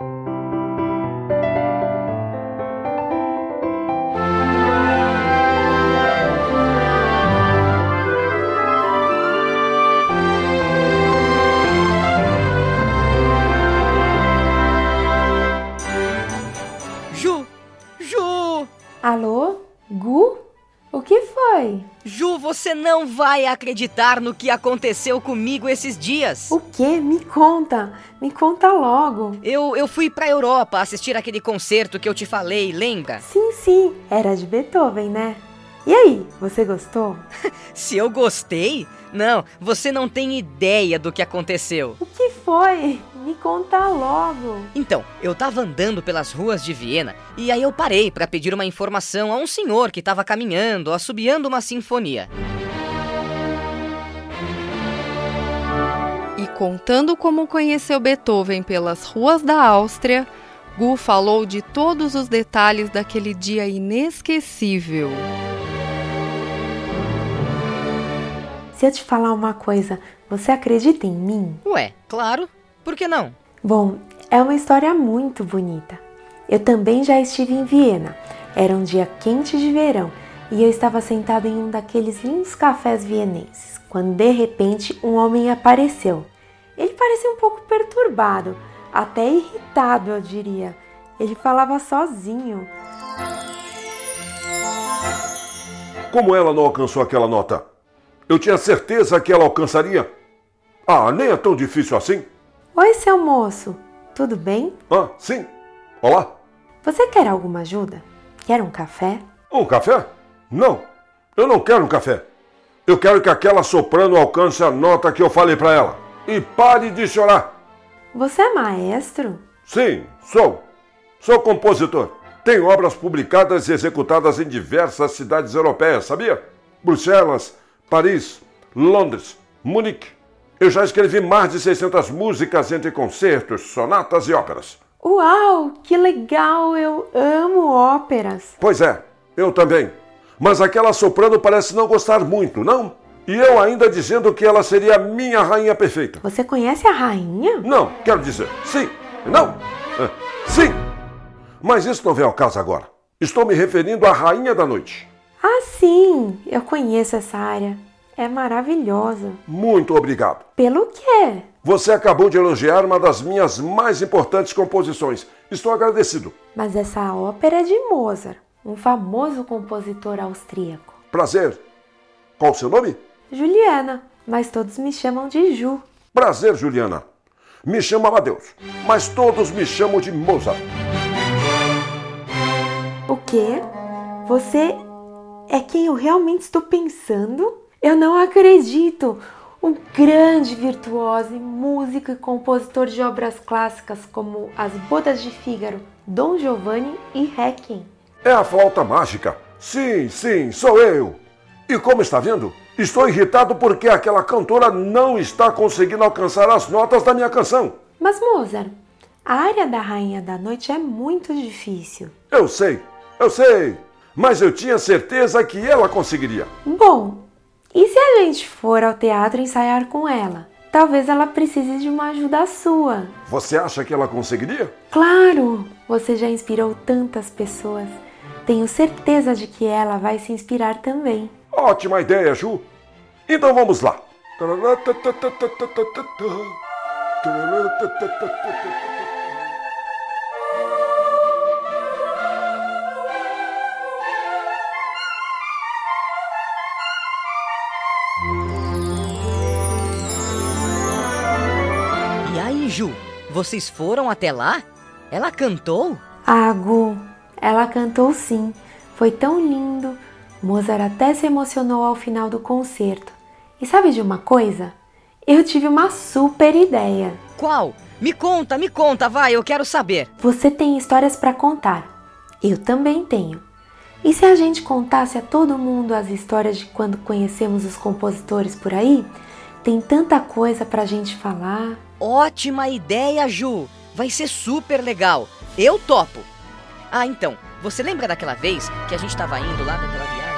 Ju! Ju! Alô? Gu? O que foi? Ju, você não vai acreditar no que aconteceu comigo esses dias. O que? Me conta. Me conta logo. Eu, eu fui pra Europa assistir aquele concerto que eu te falei, lembra? Sim, sim. Era de Beethoven, né? E aí, você gostou? Se eu gostei? Não, você não tem ideia do que aconteceu. O que foi? Me conta logo. Então, eu tava andando pelas ruas de Viena e aí eu parei para pedir uma informação a um senhor que tava caminhando, assobiando uma sinfonia. E contando como conheceu Beethoven pelas ruas da Áustria, Gu falou de todos os detalhes daquele dia inesquecível. Se eu te falar uma coisa, você acredita em mim? Ué, claro, por que não? Bom, é uma história muito bonita. Eu também já estive em Viena. Era um dia quente de verão e eu estava sentado em um daqueles lindos cafés vienenses, quando de repente um homem apareceu. Ele parecia um pouco perturbado, até irritado, eu diria. Ele falava sozinho. Como ela não alcançou aquela nota? Eu tinha certeza que ela alcançaria. Ah, nem é tão difícil assim. Oi, seu moço, tudo bem? Ah, sim. Olá. Você quer alguma ajuda? Quer um café? Um café? Não. Eu não quero um café. Eu quero que aquela soprano alcance a nota que eu falei para ela. E pare de chorar. Você é maestro? Sim, sou. Sou compositor. Tenho obras publicadas e executadas em diversas cidades europeias, sabia? Bruxelas, Paris, Londres, Munique. Eu já escrevi mais de 600 músicas entre concertos, sonatas e óperas. Uau, que legal! Eu amo óperas. Pois é, eu também. Mas aquela soprano parece não gostar muito, não? E eu ainda dizendo que ela seria a minha rainha perfeita. Você conhece a rainha? Não, quero dizer, sim. Não, é, sim. Mas isso não vem ao caso agora. Estou me referindo à rainha da noite. Ah, sim, eu conheço essa área. É maravilhosa. Muito obrigado. Pelo quê? Você acabou de elogiar uma das minhas mais importantes composições. Estou agradecido. Mas essa ópera é de Mozart, um famoso compositor austríaco. Prazer. Qual o seu nome? Juliana, mas todos me chamam de Ju. Prazer, Juliana. Me chamo Amadeus, mas todos me chamam de Mozart. O quê? Você é quem eu realmente estou pensando? Eu não acredito! Um grande virtuoso, músico e compositor de obras clássicas como As Bodas de Fígaro, Dom Giovanni e Requiem. É a flauta mágica. Sim, sim, sou eu. E como está vendo? Estou irritado porque aquela cantora não está conseguindo alcançar as notas da minha canção. Mas Mozart, a área da Rainha da Noite é muito difícil. Eu sei, eu sei. Mas eu tinha certeza que ela conseguiria. Bom, e se a gente for ao teatro ensaiar com ela? Talvez ela precise de uma ajuda sua. Você acha que ela conseguiria? Claro! Você já inspirou tantas pessoas. Tenho certeza de que ela vai se inspirar também. Ótima ideia, Ju. Então vamos lá. Ju, vocês foram até lá? Ela cantou? Ah, Gu, ela cantou sim. Foi tão lindo. Mozart até se emocionou ao final do concerto. E sabe de uma coisa? Eu tive uma super ideia. Qual? Me conta, me conta, vai, eu quero saber. Você tem histórias para contar. Eu também tenho. E se a gente contasse a todo mundo as histórias de quando conhecemos os compositores por aí? Tem tanta coisa pra gente falar. Ótima ideia, Ju. Vai ser super legal. Eu topo. Ah, então, você lembra daquela vez que a gente tava indo lá naquela viagem?